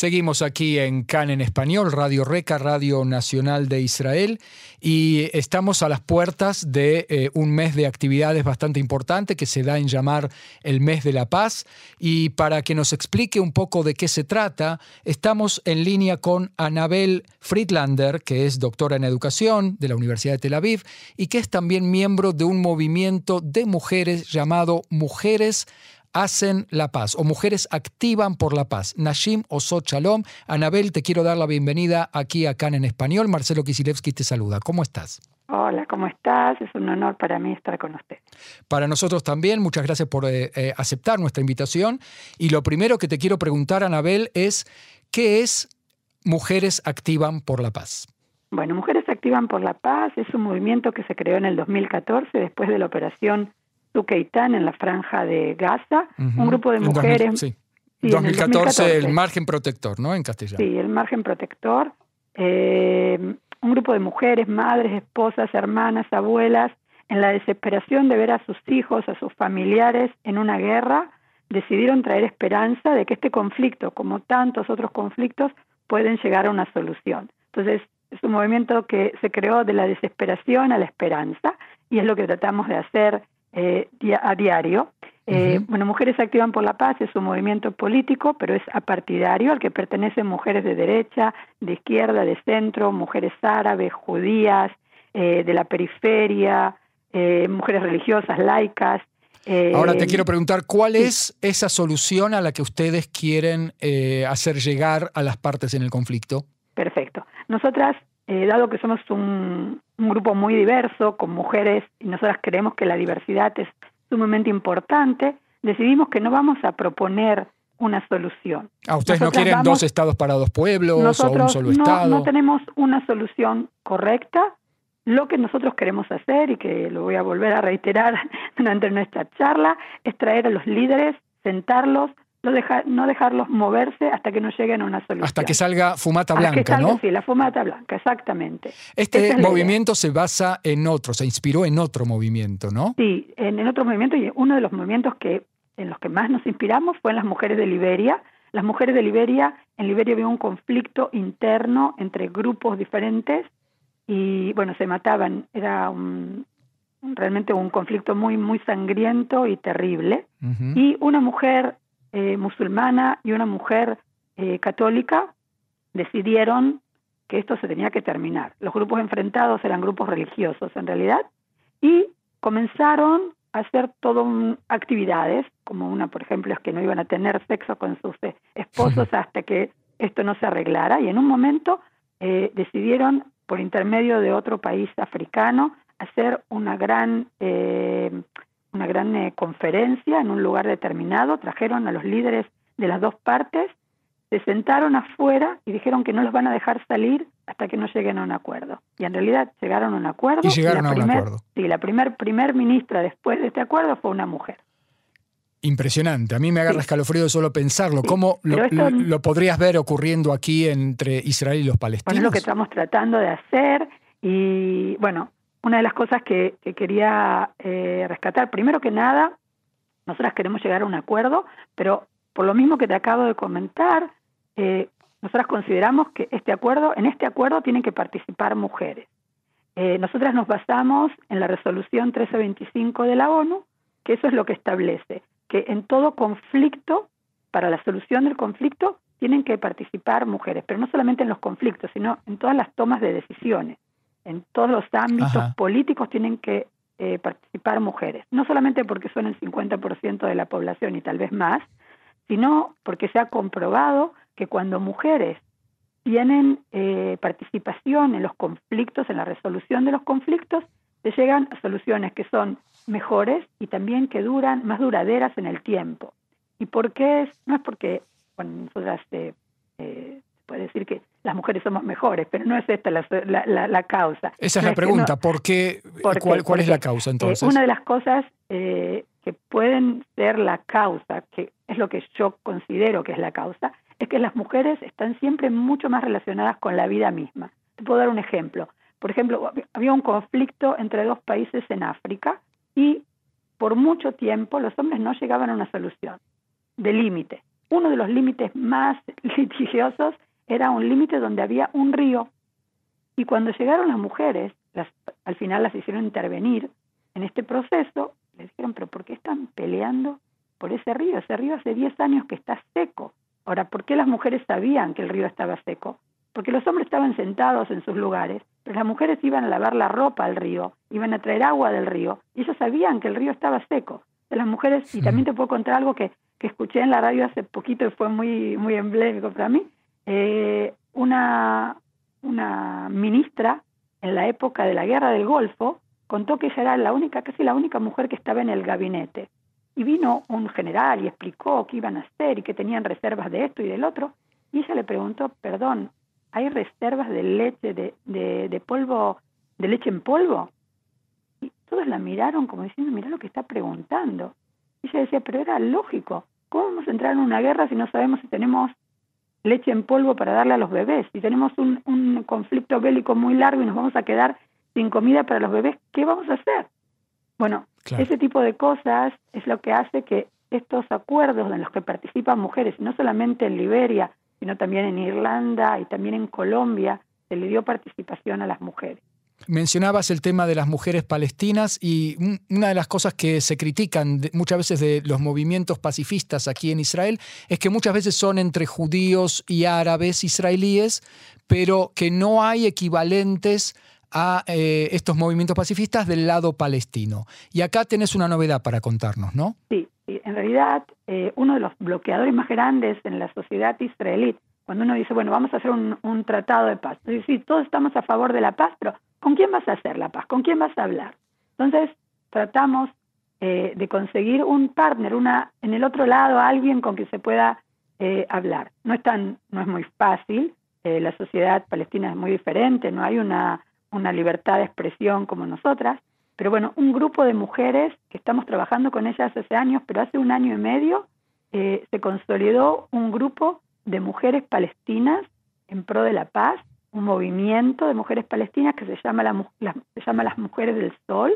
Seguimos aquí en CAN en español, Radio Reca, Radio Nacional de Israel, y estamos a las puertas de eh, un mes de actividades bastante importante que se da en llamar el Mes de la Paz. Y para que nos explique un poco de qué se trata, estamos en línea con Anabel Friedlander, que es doctora en educación de la Universidad de Tel Aviv y que es también miembro de un movimiento de mujeres llamado Mujeres hacen la paz o mujeres activan por la paz. Nashim Osot Shalom. Anabel, te quiero dar la bienvenida aquí a Can en español. Marcelo Kisilevsky te saluda. ¿Cómo estás? Hola, ¿cómo estás? Es un honor para mí estar con usted. Para nosotros también, muchas gracias por eh, eh, aceptar nuestra invitación. Y lo primero que te quiero preguntar, Anabel, es ¿qué es Mujeres Activan por la Paz? Bueno, Mujeres Activan por la Paz es un movimiento que se creó en el 2014 después de la operación Tukeitán en la franja de Gaza, un grupo de mujeres. sí. 2014, el, margen protector, ¿no? En castellano. Sí, el margen protector. Eh, un grupo de mujeres, madres, esposas, hermanas, abuelas, en la desesperación de ver a sus hijos, a sus familiares en una guerra, decidieron traer esperanza de que este conflicto, como tantos otros conflictos, pueden llegar a una solución. Entonces, es un movimiento que se creó de la desesperación a la esperanza y es lo que tratamos de hacer eh, a diario. Eh, bueno, Mujeres Activan por la Paz es un movimiento político, pero es apartidario al que pertenecen mujeres de derecha, de izquierda, de centro, mujeres árabes, judías, eh, de la periferia, mujeres religiosas, laicas. Ahora te quiero preguntar, ¿cuál es esa solución a la que ustedes quieren hacer llegar a las partes en el conflicto? Perfecto. Nosotras dado que somos un, grupo muy diverso, con mujeres, y nosotras creemos que la diversidad es sumamente importante, decidimos que no vamos a proponer una solución. Ah, ustedes no quieren dos estados para dos pueblos o un solo estado. No tenemos una solución correcta. Lo que nosotros queremos hacer, y que lo voy a volver a reiterar durante nuestra charla, es traer a los líderes, sentarlos, no, no dejarlos moverse hasta que no lleguen a una solución. Hasta que salga fumata blanca, ¿no? Sí, la fumata blanca, exactamente. Este movimiento se basa en otro, se inspiró en otro movimiento, ¿no? Sí, en, otro movimiento y uno de los movimientos que en los que más nos inspiramos fue en las mujeres de Liberia. Las mujeres de Liberia, en Liberia había un conflicto interno entre grupos diferentes y bueno, se mataban, era un, realmente un conflicto muy muy sangriento y terrible. Y una mujer eh, musulmana y una mujer eh, católica decidieron que esto se tenía que terminar. Los grupos enfrentados eran grupos religiosos en realidad y comenzaron a hacer todo actividades, como una, por ejemplo, es que no iban a tener sexo con sus eh, esposos hasta que esto no se arreglara y en un momento decidieron, por intermedio de otro país africano, hacer una gran una gran eh, conferencia en un lugar determinado, trajeron a los líderes de las dos partes, se sentaron afuera y dijeron que no los van a dejar salir hasta que no lleguen a un acuerdo. Y en realidad llegaron a un acuerdo. Y llegaron a un acuerdo. Sí, la primer, primer ministra después de este acuerdo fue una mujer. Impresionante. A mí me agarra escalofrío solo pensarlo. ¿Cómo lo, podrías ver ocurriendo aquí entre Israel y los palestinos? Bueno, es lo que estamos tratando de hacer. Y bueno, una de las cosas que, quería eh, rescatar, primero que nada, nosotras queremos llegar a un acuerdo, pero por lo mismo que te acabo de comentar, eh, nosotras consideramos que este acuerdo, en este acuerdo tienen que participar mujeres. Eh, nosotras nos basamos en la resolución 1325 de la ONU, que eso es lo que establece, que en todo conflicto, para la solución del conflicto, tienen que participar mujeres, pero no solamente en los conflictos, sino en todas las tomas de decisiones en todos los ámbitos políticos tienen que eh, participar mujeres, no solamente porque son el 50% de la población y tal vez más, sino porque se ha comprobado que cuando mujeres tienen eh, participación en los conflictos, en la resolución de los conflictos, se llegan a soluciones que son mejores y también que duran, más duraderas en el tiempo. ¿Y por qué? Es? No es porque, bueno, nosotras eh, puede decir que las mujeres somos mejores, pero no es esta la, la, causa. Esa es la pregunta, ¿por qué? ¿Cuál, cuál es la causa entonces? una de las cosas eh, que pueden ser la causa, que es lo que yo considero que es la causa, es que las mujeres están siempre mucho más relacionadas con la vida misma. Te puedo dar un ejemplo. por ejemplo, había un conflicto entre dos países en África y por mucho tiempo los hombres no llegaban a una solución de límite. Uno de los límites más litigiosos era un límite donde había un río. Y cuando llegaron las mujeres, las, al final las hicieron intervenir en este proceso, les dijeron, pero ¿por qué están peleando por ese río? Ese río hace 10 años que está seco. Ahora, ¿por qué las mujeres sabían que el río estaba seco? Porque los hombres estaban sentados en sus lugares, pero las mujeres iban a lavar la ropa al río, iban a traer agua del río, y ellos sabían que el río estaba seco. De las mujeres, y también te puedo contar algo que, que escuché en la radio hace poquito y fue muy, muy emblemático para mí, eh, una, ministra en la época de la guerra del Golfo contó que ella era la única, casi la única mujer que estaba en el gabinete. Y vino un general y explicó qué iban a hacer y que tenían reservas de esto y del otro. Y ella le preguntó, perdón, ¿hay reservas de leche, de, de, polvo, de leche en polvo? Y todos la miraron como diciendo, mira lo que está preguntando. Y ella decía, pero era lógico. ¿Cómo vamos a entrar en una guerra si no sabemos si tenemos leche en polvo para darle a los bebés? Si tenemos un, un conflicto bélico muy largo y nos vamos a quedar sin comida para los bebés, ¿qué vamos a hacer? Bueno, ese tipo de cosas es lo que hace que estos acuerdos en los que participan mujeres, no solamente en Liberia, sino también en Irlanda y también en Colombia, se le dio participación a las mujeres. Mencionabas el tema de las mujeres palestinas y una de las cosas que se critican muchas veces de los movimientos pacifistas aquí en Israel es que muchas veces son entre judíos y árabes israelíes, pero que no hay equivalentes a eh, estos movimientos pacifistas del lado palestino. Y acá tenés una novedad para contarnos, ¿no? Sí, en realidad eh, uno de los bloqueadores más grandes en la sociedad israelí, cuando uno dice, bueno, vamos a hacer un, tratado de paz, es decir, todos estamos a favor de la paz, pero ¿con quién vas a hacer la paz? ¿Con quién vas a hablar? Entonces tratamos eh, de conseguir un partner, una en el otro lado alguien con quien se pueda hablar. No es tan, no es muy fácil. la sociedad palestina es muy diferente, no hay una una libertad de expresión como nosotras, pero bueno, un grupo de mujeres que estamos trabajando con ellas hace años, pero hace un año y medio eh, se consolidó un grupo de mujeres palestinas en pro de la paz, un movimiento de mujeres palestinas que se llama, la, se llama las Mujeres del Sol.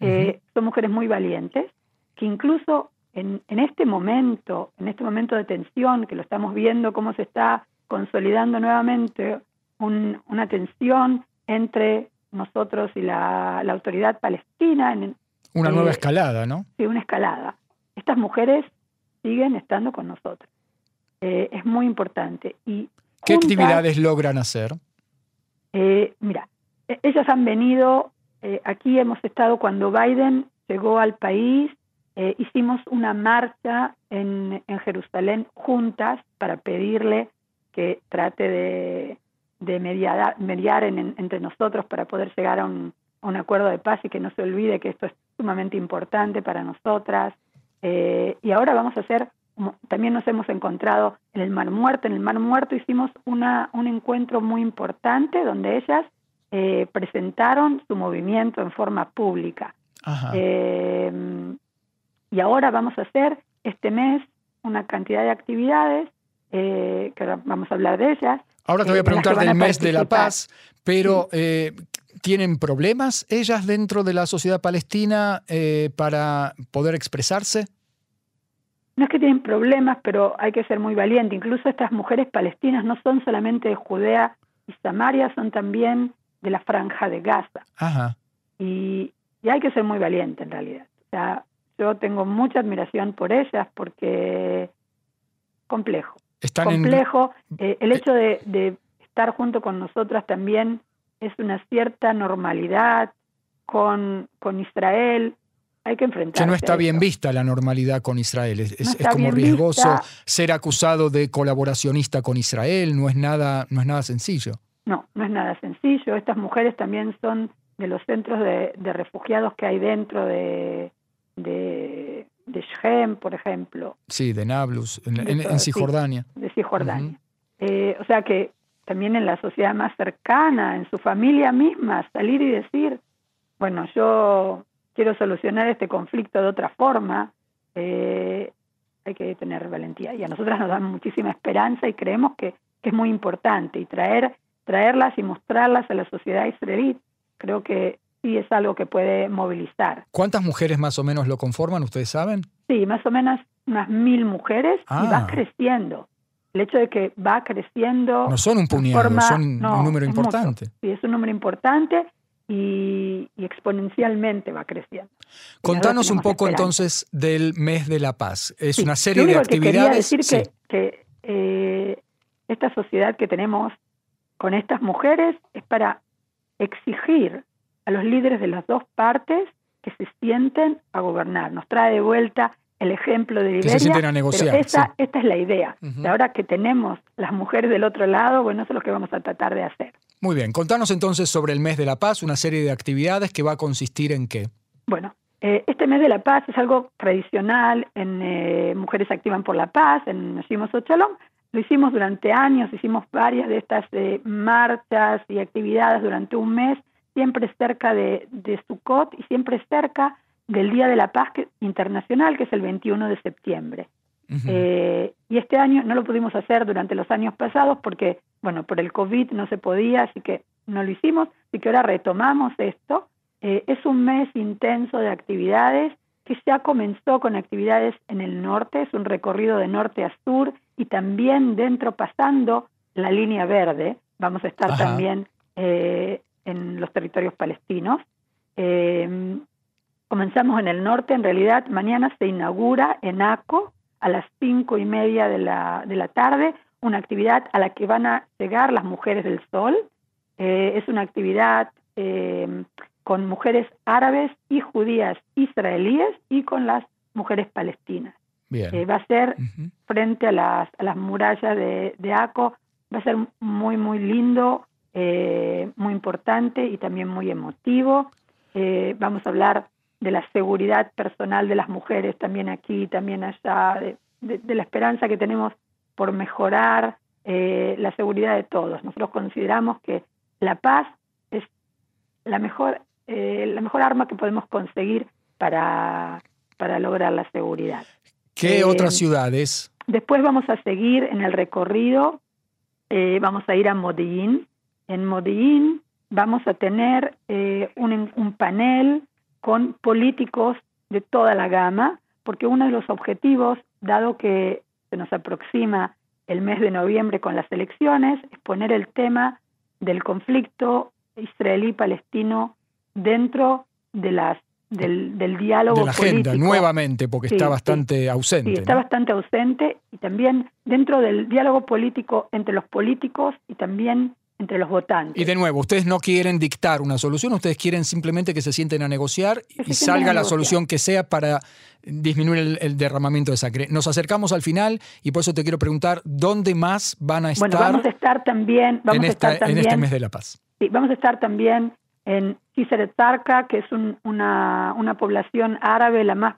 Eh, son mujeres muy valientes, que incluso en, en, este momento, en este momento de tensión, que lo estamos viendo cómo se está consolidando nuevamente una tensión entre nosotros y la, autoridad palestina. En, una nueva eh, escalada, ¿no? Sí, una escalada. Estas mujeres siguen estando con nosotros. Eh, es muy importante. Y ¿Qué actividades logran hacer? Eh, mira, e, ellas han venido, aquí hemos estado cuando Biden llegó al país, hicimos una marcha en, en Jerusalén juntas para pedirle que trate de, mediar, mediar entre nosotros para poder llegar a un, acuerdo de paz y que no se olvide que esto es sumamente importante para nosotras. Eh, y ahora vamos a hacer, también nos hemos encontrado en el Mar Muerto. En el Mar Muerto hicimos una, un encuentro muy importante donde ellas eh, presentaron su movimiento en forma pública. Eh, y ahora vamos a hacer este mes una cantidad de actividades, que vamos a hablar de ellas, Ahora te voy a preguntar del mes de la paz, pero eh, ¿tienen problemas ellas dentro de la sociedad palestina eh, para poder expresarse? No es que tienen problemas, pero hay que ser muy valiente. Incluso estas mujeres palestinas no son solamente de Judea y Samaria, son también de la franja de Gaza. Ajá. Y, y hay que ser muy valiente en realidad. O sea, yo tengo mucha admiración por ellas porque complejo complejo. Eh, el hecho de, estar junto con nosotras también es una cierta normalidad con, con Israel. Hay que enfrentarse. Que no está bien vista la normalidad con Israel. Es, es como riesgoso ser acusado de colaboracionista con Israel. No es nada, no es nada sencillo. No, no es nada sencillo. Estas mujeres también son de los centros de, refugiados que hay dentro de, de de Shem, por ejemplo. Sí, de Nablus, en, en, Cisjordania. de Cisjordania. Eh, o sea que también en la sociedad más cercana, en su familia misma, salir y decir, bueno, yo quiero solucionar este conflicto de otra forma, eh, hay que tener valentía. Y a nosotras nos dan muchísima esperanza y creemos que, es muy importante. Y traer, traerlas y mostrarlas a la sociedad israelí creo que sí es algo que puede movilizar. ¿Cuántas mujeres más o menos lo conforman, ustedes saben? Sí, más o menos unas mil mujeres y va Ah. creciendo. El hecho de que va creciendo... No son un puñado, forma- son no, un número importante. Sí, es un número importante y, y exponencialmente va creciendo. Contanos un poco entonces del mes de la paz. Es Sí, una serie de único que quería actividades. decir sí. que, que, eh, esta sociedad que tenemos con estas mujeres es para exigir a los líderes de las dos partes que se sienten a gobernar. Nos trae de vuelta el ejemplo de Que Liberia. se sienten a negociar, pero esta, sí. esta es la idea. Y ahora que tenemos las mujeres del otro lado, bueno, eso es lo que vamos a tratar de hacer. Muy bien, contanos entonces sobre el mes de la paz, una serie de actividades que va a consistir en qué. Bueno, eh, este mes de la paz es algo tradicional en eh, Mujeres Activan por la Paz, en Nacimos Ochalom. Lo hicimos durante años, hicimos varias de estas eh, marchas y actividades durante un mes, siempre cerca de, de Sukkot y siempre cerca del Día de la Paz Internacional, que es el 21 de septiembre. Eh, y este año no lo pudimos hacer durante los años pasados porque, bueno, por el COVID no se podía, así que no lo hicimos, así que ahora retomamos esto. Eh, es un mes intenso de actividades que ya comenzó con actividades en el norte, es un recorrido de norte a sur y también dentro pasando la línea verde. Vamos a estar Ajá. también eh, en los territorios palestinos. Comenzamos en el norte, en realidad mañana se inaugura en ACO a las cinco y media de la, de la tarde una actividad a la que van a llegar las mujeres del sol. Eh, es una actividad eh, con mujeres árabes y judías israelíes y con las mujeres palestinas. Bien. Eh, va a ser frente a las, a las murallas de, de Aco. Va a ser muy, muy lindo, eh, muy importante y también muy emotivo. Vamos a hablar de la seguridad personal de las mujeres también aquí, también allá, de, de- de la esperanza que tenemos por mejorar eh, la seguridad de todos. Nosotros consideramos que la paz es la mejor, eh, la mejor arma que podemos conseguir para, para lograr la seguridad. ¿Qué eh, otras ciudades? Después vamos a seguir en el recorrido, eh, vamos a ir a Modellín. En Modellín vamos a tener eh, un, un panel con políticos de toda la gama, porque uno de los objetivos, dado que se nos aproxima el mes de noviembre con las elecciones, es poner el tema del conflicto israelí-palestino dentro de las del, del diálogo De la agenda, político. nuevamente, porque Sí, está sí. bastante ausente. Sí, está ¿no? bastante ausente y también dentro del diálogo político entre los políticos y también entre los votantes. Y de nuevo, ustedes no quieren dictar una solución, ustedes quieren simplemente que se sienten a negociar y salga la solución que sea para disminuir el, el derramamiento de sangre. Nos acercamos al final y por eso te quiero preguntar, ¿dónde más van a estar bueno, vamos a estar también, vamos en, a esta- estar también, en este mes de la paz? sí, vamos a estar también en Ciseret-Zarca, que es un- una, una población árabe la más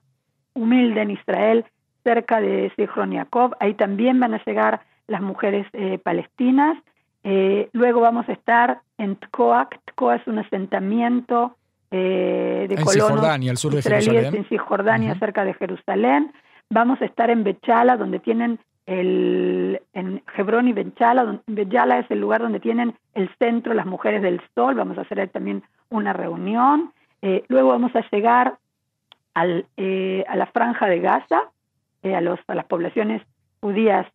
humilde en Israel, cerca de Yaakov. Ahí también van a llegar las mujeres eh, palestinas. Eh, luego vamos a estar en Tkoa. Tkoa es un asentamiento eh, de En colonos Cisjordania, al sur de israelíes Jerusalén. en Cisjordania, cerca de Jerusalén. Vamos a estar en Bechala, donde tienen el, en Hebrón y Bechala, Bechala es el lugar donde tienen el centro las mujeres del sol. Vamos a hacer también una reunión. Eh, luego vamos a llegar al, eh, a la franja de Gaza, eh, a, los, a las poblaciones judías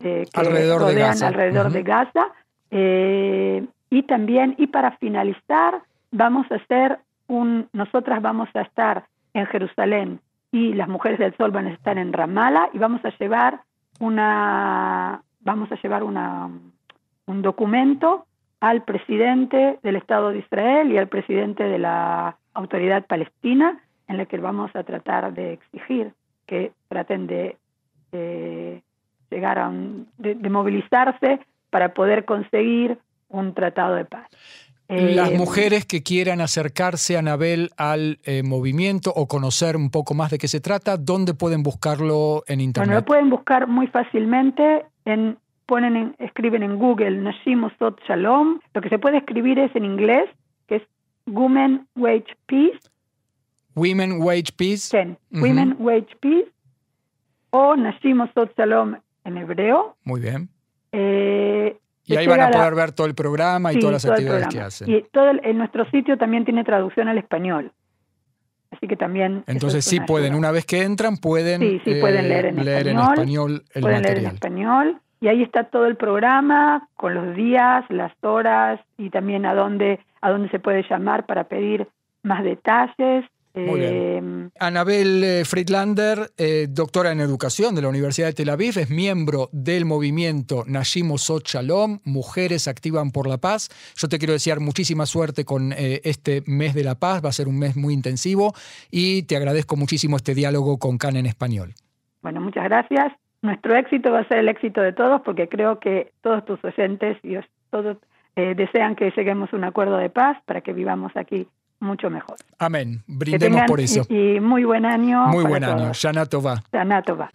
eh, que Alrededor de rodean Gaza. alrededor de Gaza. Eh, y también, y para finalizar, vamos a hacer un, nosotras vamos a estar en Jerusalén y las mujeres del sol van a estar en Ramala y vamos a llevar una, vamos a llevar una, un documento al presidente del Estado de Israel y al presidente de la autoridad palestina en el que vamos a tratar de exigir que traten de, de llegar a un, de, de movilizarse para poder conseguir un tratado de paz. Las Eh, mujeres que quieran acercarse, Anabel, al eh, movimiento o conocer un poco más de qué se trata, ¿dónde pueden buscarlo en Bueno, Internet? lo pueden buscar muy fácilmente en ponen en- escriben en Google Nashim Shalom. Lo que se puede escribir es en inglés, que es Women Wage Peace, Women Wage Peace. ten, Ujú. Women Wage Peace, o Nashim Shalom en hebreo. Muy bien. Eh, Y ahí van a poder ver todo el programa y todas las actividades que hacen. Y todo en nuestro sitio también tiene traducción al español. Así que también. Entonces sí pueden, una vez que entran, pueden, pueden leer, en, español, el pueden leer en español. Y ahí está todo el programa con los días, las horas y también a dónde, a dónde se puede llamar para pedir más detalles. Eh, Anabel eh, Friedlander, eh, doctora en educación de la Universidad de Tel Aviv, es miembro del movimiento Nashim Osot Shalom, Mujeres Activan por la Paz. Yo te quiero desear muchísima suerte con este mes de la paz, va a ser un mes muy intensivo y te agradezco muchísimo este diálogo con Can en español. Bueno, muchas gracias. Nuestro éxito va a ser el éxito de todos porque creo que todos tus oyentes y todos desean que lleguemos a un acuerdo de paz para que vivamos aquí mucho mejor. Amén. Brindemos por eso. Y, muy buen año. Muy buen año. Shana Tova. Shana Tova.